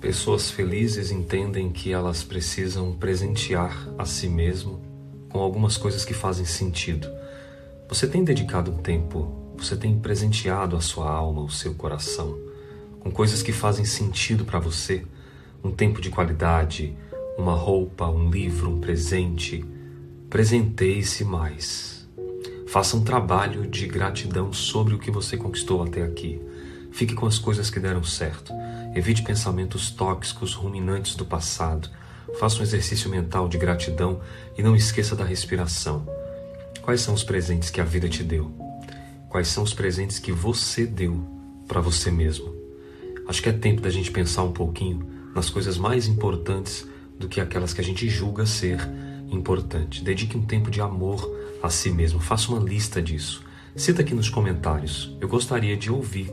Pessoas felizes entendem que elas precisam presentear a si mesmo com algumas coisas que fazem sentido. Você tem dedicado um tempo, você tem presenteado a sua alma, o seu coração, com coisas que fazem sentido para você, um tempo de qualidade, uma roupa, um livro, um presente. Presenteie-se mais. Faça um trabalho de gratidão sobre o que você conquistou até aqui. Fique com as coisas que deram certo. Evite pensamentos tóxicos, ruminantes do passado. Faça um exercício mental de gratidão e não esqueça da respiração. Quais são os presentes que a vida te deu? Quais são os presentes que você deu para você mesmo? Acho que é tempo da gente pensar um pouquinho nas coisas mais importantes do que aquelas que a gente julga ser importante. Dedique um tempo de amor a si mesmo. Faça uma lista disso. Cita aqui nos comentários. Eu gostaria de ouvir